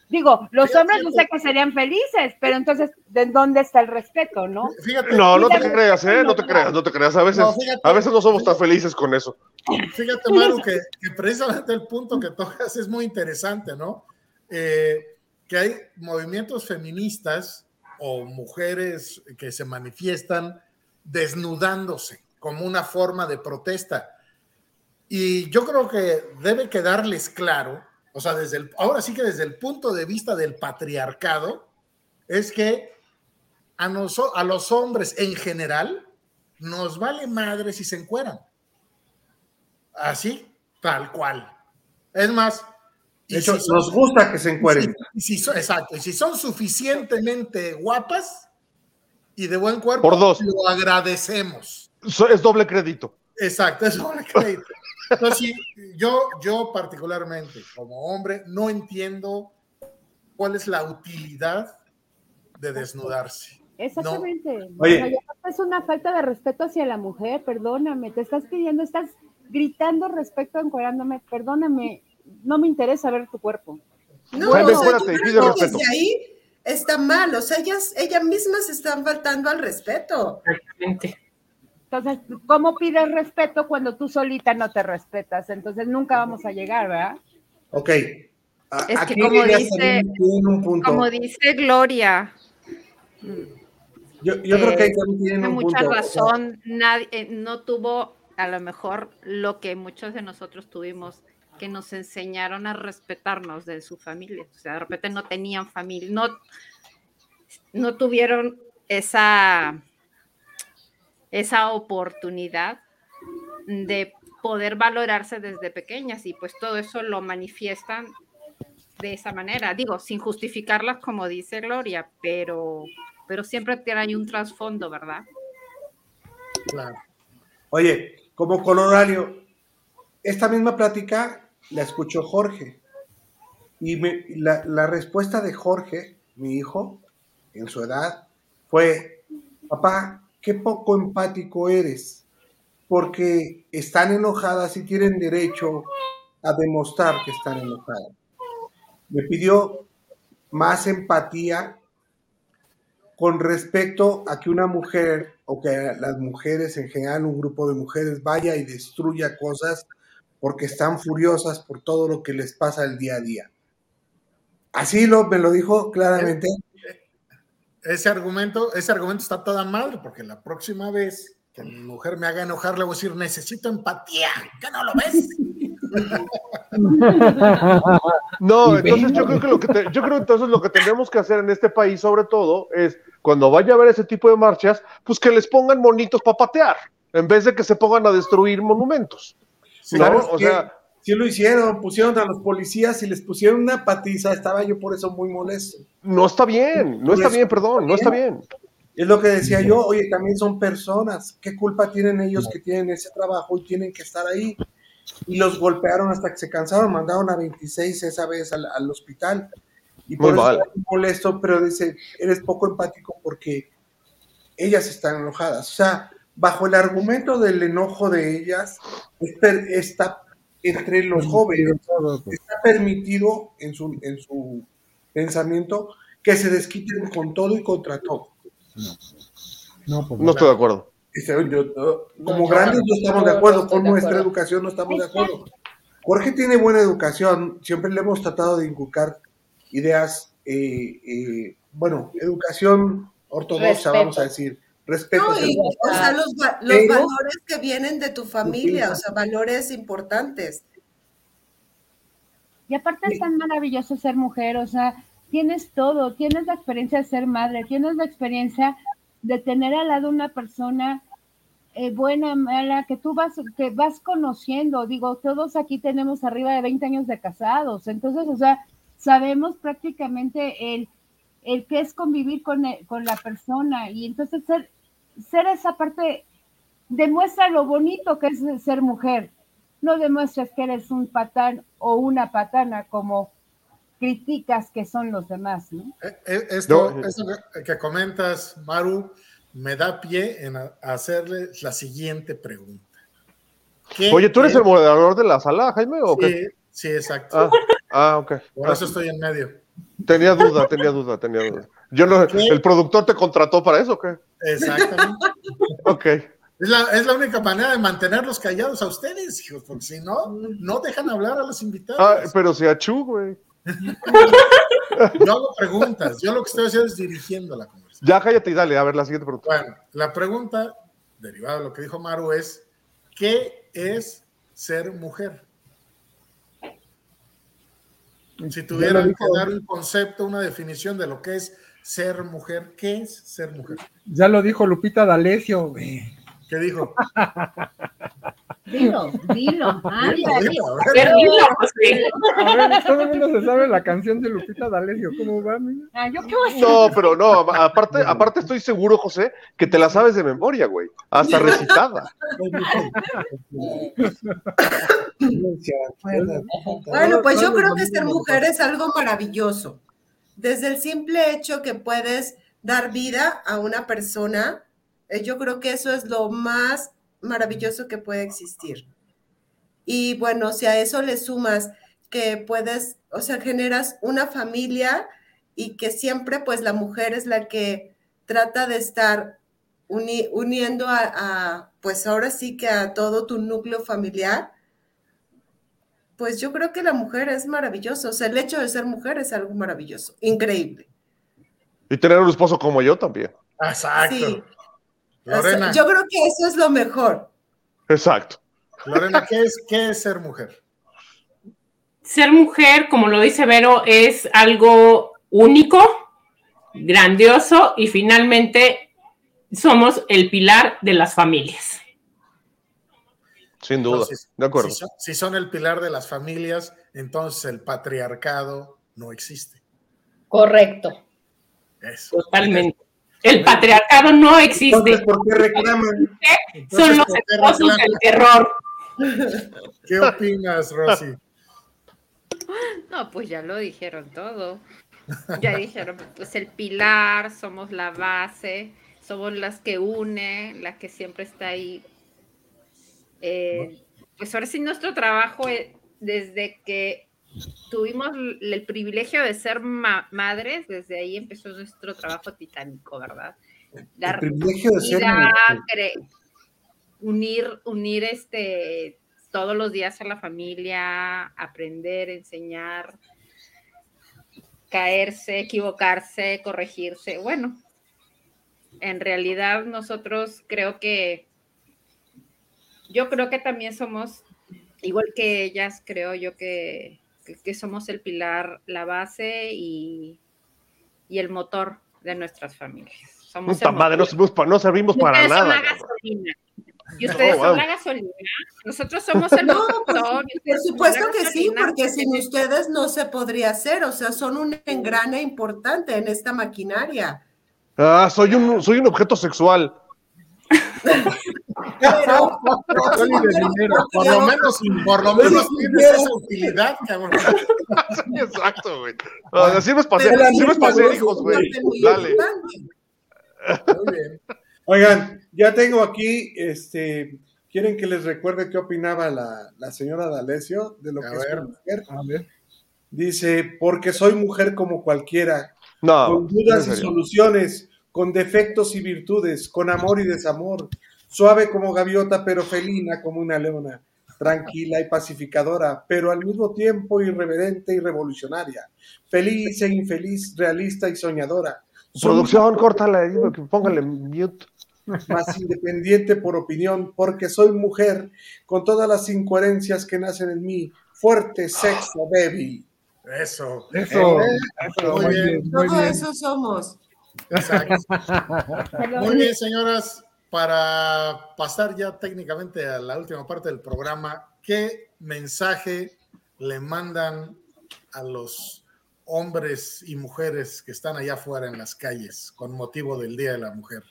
S2: Digo, los hombres no sé que serían felices, pero entonces, ¿de dónde está el respeto, no?
S9: no, no te creas, ¿eh? No te creas, no te creas. A veces, a veces no somos tan felices con eso.
S6: Fíjate, Maru, que, precisamente el punto que tocas es muy interesante, ¿no? Eh, que hay movimientos feministas o mujeres que se manifiestan desnudándose como una forma de protesta. Y yo creo que debe quedarles claro o sea, desde el, ahora sí que desde el punto de vista del patriarcado, es que a, a los hombres en general nos vale madre si se encueran. Así, tal cual. Es más,
S7: de hecho, nos gusta que se encueren.
S6: exacto. Y si son suficientemente guapas y de buen cuerpo,
S9: Por dos.
S6: lo agradecemos.
S9: Es doble crédito.
S6: Exacto, es doble crédito. Entonces, yo, yo particularmente, como hombre, no entiendo cuál es la utilidad de desnudarse.
S2: Exactamente. Oye. es una falta de respeto hacia la mujer, perdóname, te estás pidiendo, estás gritando respeto, encuadrándome, perdóname, no me interesa ver tu cuerpo.
S8: No, o sea, desde ahí está mal, o sea, ellas, ellas mismas están faltando al respeto.
S2: Exactamente. Entonces, ¿cómo pides respeto cuando tú solita no te respetas? Entonces nunca vamos a llegar, ¿verdad?
S7: Ok.
S5: es que como dice, como dice Gloria.
S7: Yo, creo que ahí
S5: tiene mucha razón. Nadie, eh, no tuvo a lo mejor lo que muchos de nosotros tuvimos, que nos enseñaron a respetarnos de su familia. O sea, de repente no tenían familia, no, no tuvieron esa esa oportunidad de poder valorarse desde pequeñas y pues todo eso lo manifiestan de esa manera, digo, sin justificarlas como dice Gloria, pero, pero siempre tiene un trasfondo, ¿verdad?
S7: Claro. Oye, como colorario, esta misma plática la escuchó Jorge y la, la respuesta de Jorge, mi hijo, en su edad, fue, papá, qué poco empático eres, porque están enojadas y tienen derecho a demostrar que están enojadas. Me pidió más empatía con respecto a que una mujer o que las mujeres en general, un grupo de mujeres vaya y destruya cosas porque están furiosas por todo lo que les pasa el día a día. Así lo, me lo dijo claramente
S6: ese argumento, ese argumento está toda mal, porque la próxima vez que mi mujer me haga enojar, le voy a decir, necesito empatía, ¿qué no lo ves?
S9: No, entonces yo creo que lo que yo creo entonces lo que tenemos que hacer en este país, sobre todo, es cuando vaya a haber ese tipo de marchas, pues que les pongan monitos para patear, en vez de que se pongan a destruir monumentos.
S7: O sea, sí lo hicieron, pusieron a los policías y les pusieron una patiza, estaba yo por eso muy molesto.
S9: No está bien, no está bien, perdón, no está bien.
S7: Es lo que decía yo, oye, también son personas, ¿qué culpa tienen ellos que tienen ese trabajo y tienen que estar ahí? Y los golpearon hasta que se cansaron, mandaron a 26 esa vez al, hospital. Y por eso está molesto, pero dice, eres poco empático porque ellas están enojadas. O sea, bajo el argumento del enojo de ellas, está entre los jóvenes está permitido en su, en su pensamiento que se desquiten con todo y contra todo.
S9: No, pues, no estoy de acuerdo.
S7: como grandes no estamos de acuerdo, con nuestra educación no estamos de acuerdo. Jorge tiene buena educación, siempre le hemos tratado de inculcar ideas, eh, eh, bueno, educación ortodoxa, vamos a decir, respeto.
S8: o sea, los, valores que vienen de tu familia, o sea, valores importantes.
S2: Y aparte es tan maravilloso ser mujer, o sea, tienes todo, tienes la experiencia de ser madre, tienes la experiencia de tener al lado una persona eh, buena, mala, que tú vas, que vas conociendo, digo, todos aquí tenemos arriba de 20 años de casados, entonces, o sea, sabemos prácticamente el, el que es convivir con, con la persona y entonces ser, ser esa parte demuestra lo bonito que es ser mujer. No demuestras que eres un patán o una patana como criticas que son los demás, ¿no?
S6: Eh, eh, Esto,
S9: No.
S6: esto que- comentas, Maru, me da pie en hacerle la siguiente pregunta. ¿Qué
S9: Oye, ¿tú eres
S6: es-
S9: el moderador de la sala, Jaime? ¿o qué?
S6: Sí, sí, exacto.
S9: Ah, ah, ok.
S6: Por
S9: Ah,
S6: eso estoy en medio.
S9: Tenía duda, tenía duda, tenía duda. Yo no,
S6: ¿Qué?
S9: ¿El productor te contrató para eso o qué?
S6: Exactamente.
S9: Ok.
S6: Es la, es la única manera de mantenerlos callados a ustedes, hijos, porque si no, no dejan hablar a los invitados.
S9: Ah, pero si achú, güey.
S6: Yo hago preguntas. Yo lo que estoy haciendo es dirigiendo la conversación.
S9: Ya cállate y dale, a ver la siguiente pregunta.
S6: Bueno, la pregunta, derivada de lo que dijo Maru, es: ¿qué es ser mujer? Si tuvieran que dar un concepto, una definición de lo que es ser mujer, ¿qué es ser mujer?
S1: Ya lo dijo Lupita D'Alessio, güey.
S6: ¿Qué dijo?
S2: Dilo, dilo.
S6: Dilo, a ver.
S3: Pero dilo, José.
S1: A ver, todo el mundo se sabe la canción de Lupita D'Alessio. ¿Cómo va, amiga?
S2: Ah, ¿Yo qué voy a hacer?
S9: No, pero no, aparte, aparte estoy seguro, José, que te la sabes de memoria, güey. Hasta recitada.
S8: Bueno, pues yo creo que ser mujer es algo maravilloso. Desde el simple hecho que puedes dar vida a una persona, eh, yo creo que eso es lo más maravilloso que puede existir. Y bueno, si a eso le sumas que puedes, o sea, generas una familia y que siempre pues la mujer es la que trata de estar uni- uniendo a, pues ahora sí que a todo tu núcleo familiar, pues yo creo que la mujer es maravillosa. O sea, el hecho de ser mujer es algo maravilloso, increíble.
S9: Y tener un esposo como yo también.
S6: Exacto.
S8: Sí. O sea,
S6: Lorena,
S8: yo creo que eso es lo mejor.
S9: Exacto.
S6: Lorena, ¿qué es, ¿qué es ser mujer?
S3: Ser mujer, como lo dice Vero, es algo único, grandioso y finalmente somos el pilar de las familias.
S9: Sin duda.
S6: Entonces,
S9: de acuerdo.
S6: Si son, si son el pilar de las familias, entonces el patriarcado no existe.
S4: Correcto.
S6: Eso.
S3: Totalmente. El patriarcado no existe.
S7: Entonces, ¿por qué reclaman?
S3: Son los
S6: ¿por qué
S3: esposos del terror.
S6: ¿Qué opinas, Rosy?
S5: No, pues ya lo dijeron todo. Ya dijeron, pues el pilar, somos la base, somos las que une, la que siempre está ahí. Eh, pues ahora sí, nuestro trabajo, eh, desde que tuvimos el privilegio de ser ma- madres, desde ahí empezó nuestro trabajo titánico, ¿verdad? Dar
S7: privilegio de ser
S5: unir, unir este todos los días a la familia, aprender, enseñar, caerse, equivocarse, corregirse. Bueno, en realidad nosotros creo que, yo creo que también somos, igual que ellas, creo yo que, que, que somos el pilar, la base y, y el motor de nuestras familias. Somos
S9: Puta
S5: el
S9: madre, no no servimos
S5: Y
S9: para
S5: ustedes son
S9: nada.
S5: la gasolina. Y ustedes
S9: Oh,
S5: son la gasolina. Nosotros somos el
S8: No,
S5: motor.
S8: pues, Por supuesto que sí, porque sin ustedes no se podría hacer. O sea, son un engrane importante en esta maquinaria.
S9: Ah, soy un, soy un objeto sexual.
S8: Pero,
S1: Sexual y de dinero.
S6: Por lo menos, por lo menos tienes esa utilidad, cabrón.
S9: Sí, exacto, güey. Sirves para sirves
S8: es
S9: hijos, güey. Dale.
S8: importante.
S6: Muy bien.
S7: Oigan, ya tengo aquí, este, ¿quieren que les recuerde qué opinaba la, la señora D'Alessio de lo
S6: A
S7: que es
S6: ver.
S7: una mujer?
S1: A ver.
S7: Dice, porque soy mujer como cualquiera,
S9: No,
S7: con dudas y soluciones, con defectos y virtudes, con amor y desamor, suave como gaviota, pero felina como una leona, tranquila y pacificadora, pero al mismo tiempo irreverente y revolucionaria, feliz e infeliz, realista y soñadora. Soy
S9: Producción, córtala, póngale mute.
S7: más independiente por opinión, porque soy mujer, con todas las incoherencias que nacen en mí, fuerte, sexo, débil.
S6: Eso.
S1: Eso,
S7: Eh,
S1: eso,
S6: muy
S1: muy
S6: bien.
S1: bien, muy
S8: Todo
S1: bien.
S8: eso somos.
S6: Exacto. Muy bien, señoras, para pasar ya técnicamente a la última parte del programa, ¿qué mensaje le mandan a los hombres y mujeres que están allá afuera en las calles con motivo del Día de la Mujer?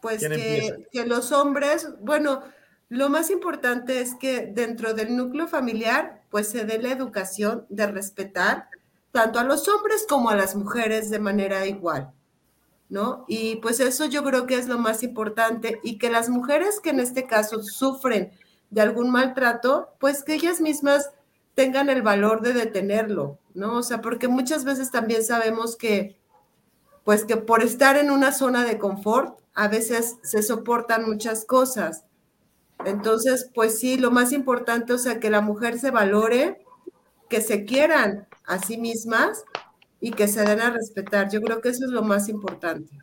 S8: Pues que los hombres, bueno, lo más importante es que dentro del núcleo familiar, pues se dé la educación de respetar tanto a los hombres como a las mujeres de manera igual, ¿no? Y pues eso yo creo que es lo más importante y que las mujeres que en este caso sufren de algún maltrato, pues que ellas mismas tengan el valor de detenerlo, ¿no? O sea, porque muchas veces también sabemos que, pues que por estar en una zona de confort, a veces se soportan muchas cosas. Entonces, pues sí, lo más importante, o sea, que la mujer se valore, que se quieran a sí mismas y que se den a respetar. Yo creo que eso es lo más importante.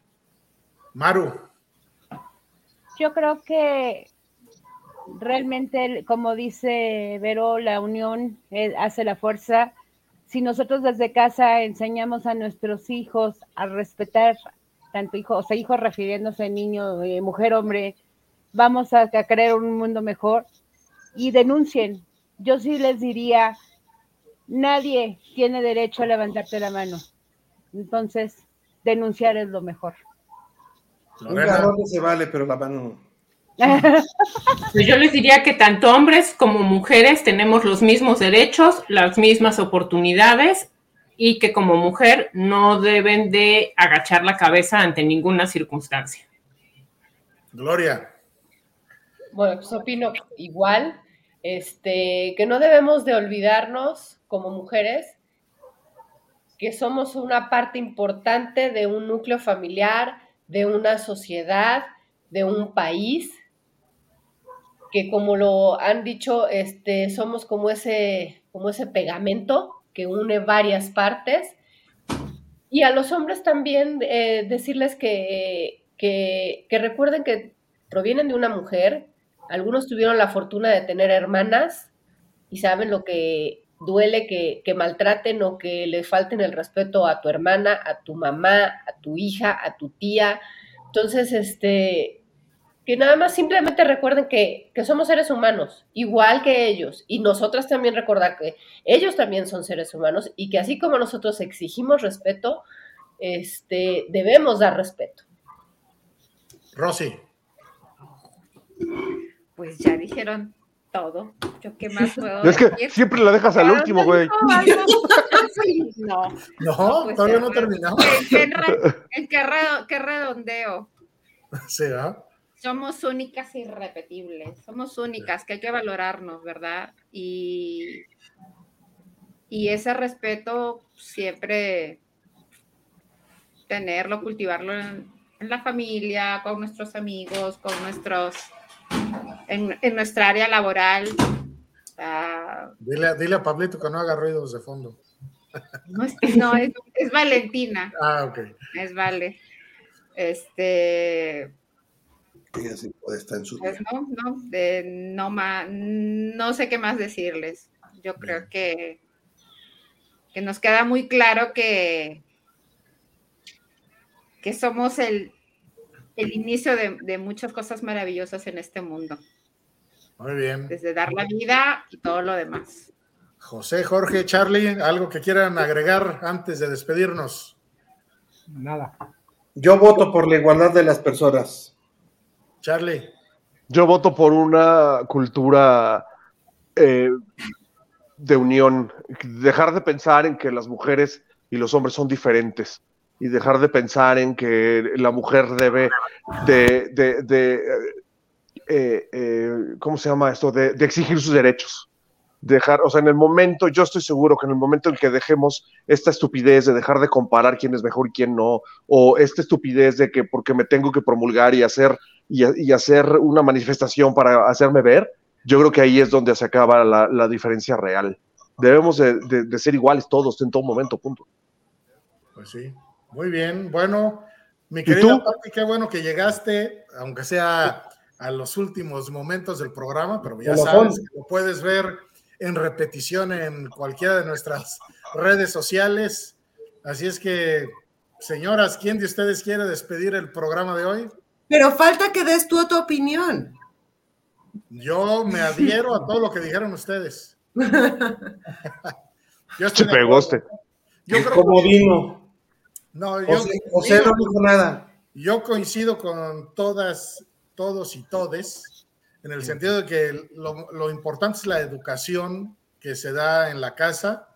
S6: Maru.
S2: Yo creo que realmente, como dice Vero, la unión eh, hace la fuerza. Si nosotros desde casa enseñamos a nuestros hijos a respetar tanto hijos, o sea, hijos refiriéndose a niño, eh, mujer, hombre, vamos a, a crear un mundo mejor y denuncien. Yo sí les diría, nadie tiene derecho a levantarte la mano. Entonces, denunciar es lo mejor.
S7: Un garrote se vale, pero la mano no.
S3: Pues yo les diría que tanto hombres como mujeres tenemos los mismos derechos, las mismas oportunidades y que como mujer no deben de agachar la cabeza ante ninguna circunstancia.
S6: Gloria.
S4: Bueno, pues opino igual, este, que no debemos de olvidarnos como mujeres que somos una parte importante de un núcleo familiar, de una sociedad, de un país, que como lo han dicho, este, somos como ese, como ese pegamento que une varias partes. Y a los hombres también eh, decirles que, que, que recuerden que provienen de una mujer, algunos tuvieron la fortuna de tener hermanas y saben lo que duele que, que, maltraten o que le falten el respeto a tu hermana, a tu mamá, a tu hija, a tu tía. Entonces, este, que nada más simplemente recuerden que, que somos seres humanos, igual que ellos, y nosotras también recordar que ellos también son seres humanos y que así como nosotros exigimos respeto, este, debemos dar respeto.
S6: Rosy
S5: pues ya dijeron todo. Yo qué más puedo
S9: Es que siempre la dejas al último, güey.
S5: No.
S6: No,
S5: pues
S6: todavía no terminamos.
S5: ¿En qué, qué re- qué redondeo?
S6: Sí, ¿ah?
S5: Somos únicas e irrepetibles. Somos únicas, que hay que valorarnos, ¿verdad? Y, y ese respeto siempre tenerlo, cultivarlo en, en la familia, con nuestros amigos, con nuestros, en, en nuestra área laboral. Ah,
S6: Dile, dile a Pablito que no haga ruidos de fondo.
S5: no, es, no, es- es Valentina,
S6: Ah, ok.
S5: es Vale. Este,
S7: Ella sí puede estar en su
S5: Pues no, no, de- no, ma- no sé qué más decirles. Yo creo que, que nos queda muy claro que, que somos el, el inicio de, de muchas cosas maravillosas en este mundo,
S6: Muy bien.
S5: desde dar la vida y todo lo demás.
S6: José, Jorge, Charlie, ¿algo que quieran agregar antes de despedirnos?
S1: Nada.
S7: Yo voto por la igualdad de las personas.
S6: Charlie.
S9: Yo voto por una cultura eh, de unión, dejar de pensar en que las mujeres y los hombres son diferentes y dejar de pensar en que la mujer debe de, de- de, eh, eh, ¿cómo se llama esto? De, de exigir sus derechos. Dejar, o sea, en el momento, yo estoy seguro que en el momento en que dejemos esta estupidez de dejar de comparar quién es mejor y quién no, o esta estupidez de que porque me tengo que promulgar y hacer y, y hacer una manifestación para hacerme ver, yo creo que ahí es donde se acaba la, la diferencia real. Debemos de, de- de ser iguales todos en todo momento, punto.
S6: Pues sí. Muy bien. Bueno, mi
S9: ¿Y
S6: querida? Pati, qué bueno que llegaste, aunque sea a los últimos momentos del programa, pero ya sabes que lo puedes ver en repetición en cualquiera de nuestras redes sociales. Así es que, señoras, ¿quién de ustedes quiere despedir el programa de hoy?
S8: Pero falta que des tú tu opinión.
S6: Yo me adhiero a todo lo que dijeron ustedes. Yo
S9: Se
S6: estoy de
S9: pegó.
S6: Yo creo
S7: Como vino.
S6: no, yo,
S7: José, José no dijo nada.
S6: yo coincido con todas, todos y todes en el sentido de que lo, lo importante es la educación que se da en la casa.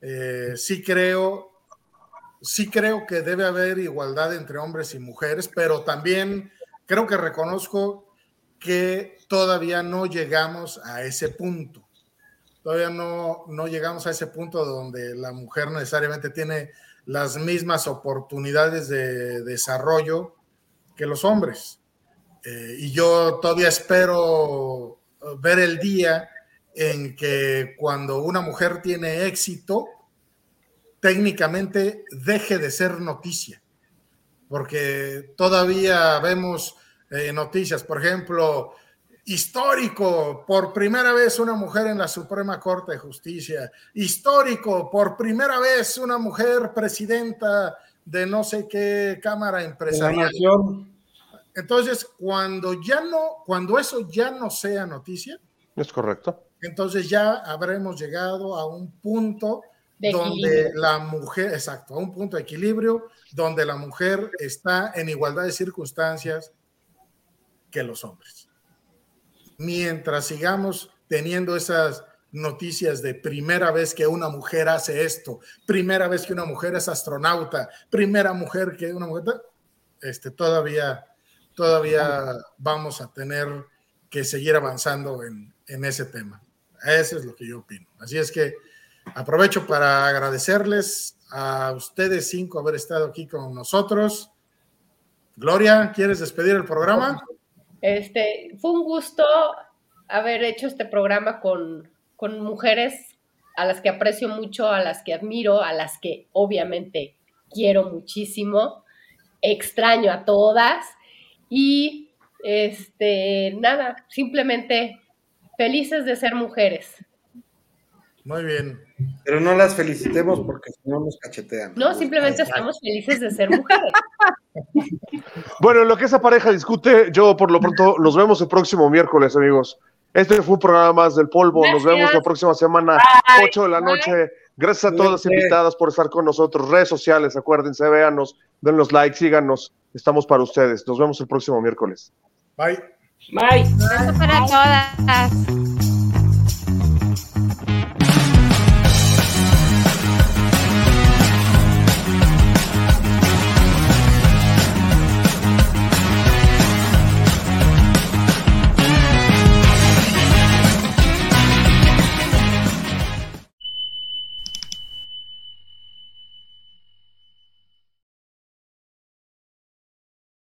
S6: Eh, sí creo, sí creo que debe haber igualdad entre hombres y mujeres, pero también creo que reconozco que todavía no llegamos a ese punto. Todavía no, no llegamos a ese punto donde la mujer necesariamente tiene las mismas oportunidades de desarrollo que los hombres. Eh, y yo todavía espero ver el día en que cuando una mujer tiene éxito, técnicamente deje de ser noticia, porque todavía vemos eh, noticias, por ejemplo, histórico, por primera vez una mujer en la Suprema Corte de Justicia, histórico, por primera vez una mujer presidenta de no sé qué Cámara Empresarial. Entonces, cuando ya no, cuando eso ya no sea noticia,
S9: es correcto.
S6: Entonces ya habremos llegado a un punto donde la mujer, exacto, a un punto de equilibrio donde la mujer está en igualdad de circunstancias que los hombres. Mientras sigamos teniendo esas noticias de primera vez que una mujer hace esto, primera vez que una mujer es astronauta, primera mujer que una mujer, este, todavía, todavía vamos a tener que seguir avanzando en, en ese tema. Eso es lo que yo opino. Así es que aprovecho para agradecerles a ustedes cinco haber estado aquí con nosotros. Gloria, ¿quieres despedir el programa?
S4: Este, fue un gusto haber hecho este programa con, con mujeres a las que aprecio mucho, a las que admiro, a las que obviamente quiero muchísimo, extraño a todas y este, nada, simplemente felices de ser mujeres.
S6: Muy bien.
S7: Pero no las felicitemos porque si no nos cachetean.
S4: No, simplemente estamos felices de ser mujeres.
S9: bueno, en lo que esa pareja discute, yo por lo pronto los vemos el próximo miércoles, amigos. Este fue un programa más del polvo. Nos vemos la próxima semana, 8 de la noche. Gracias a todas las invitadas por estar con nosotros. Redes sociales, acuérdense, véanos, den los likes, síganos. Estamos para ustedes. Nos vemos el próximo miércoles.
S6: Bye.
S3: Bye.
S5: Eso para todas.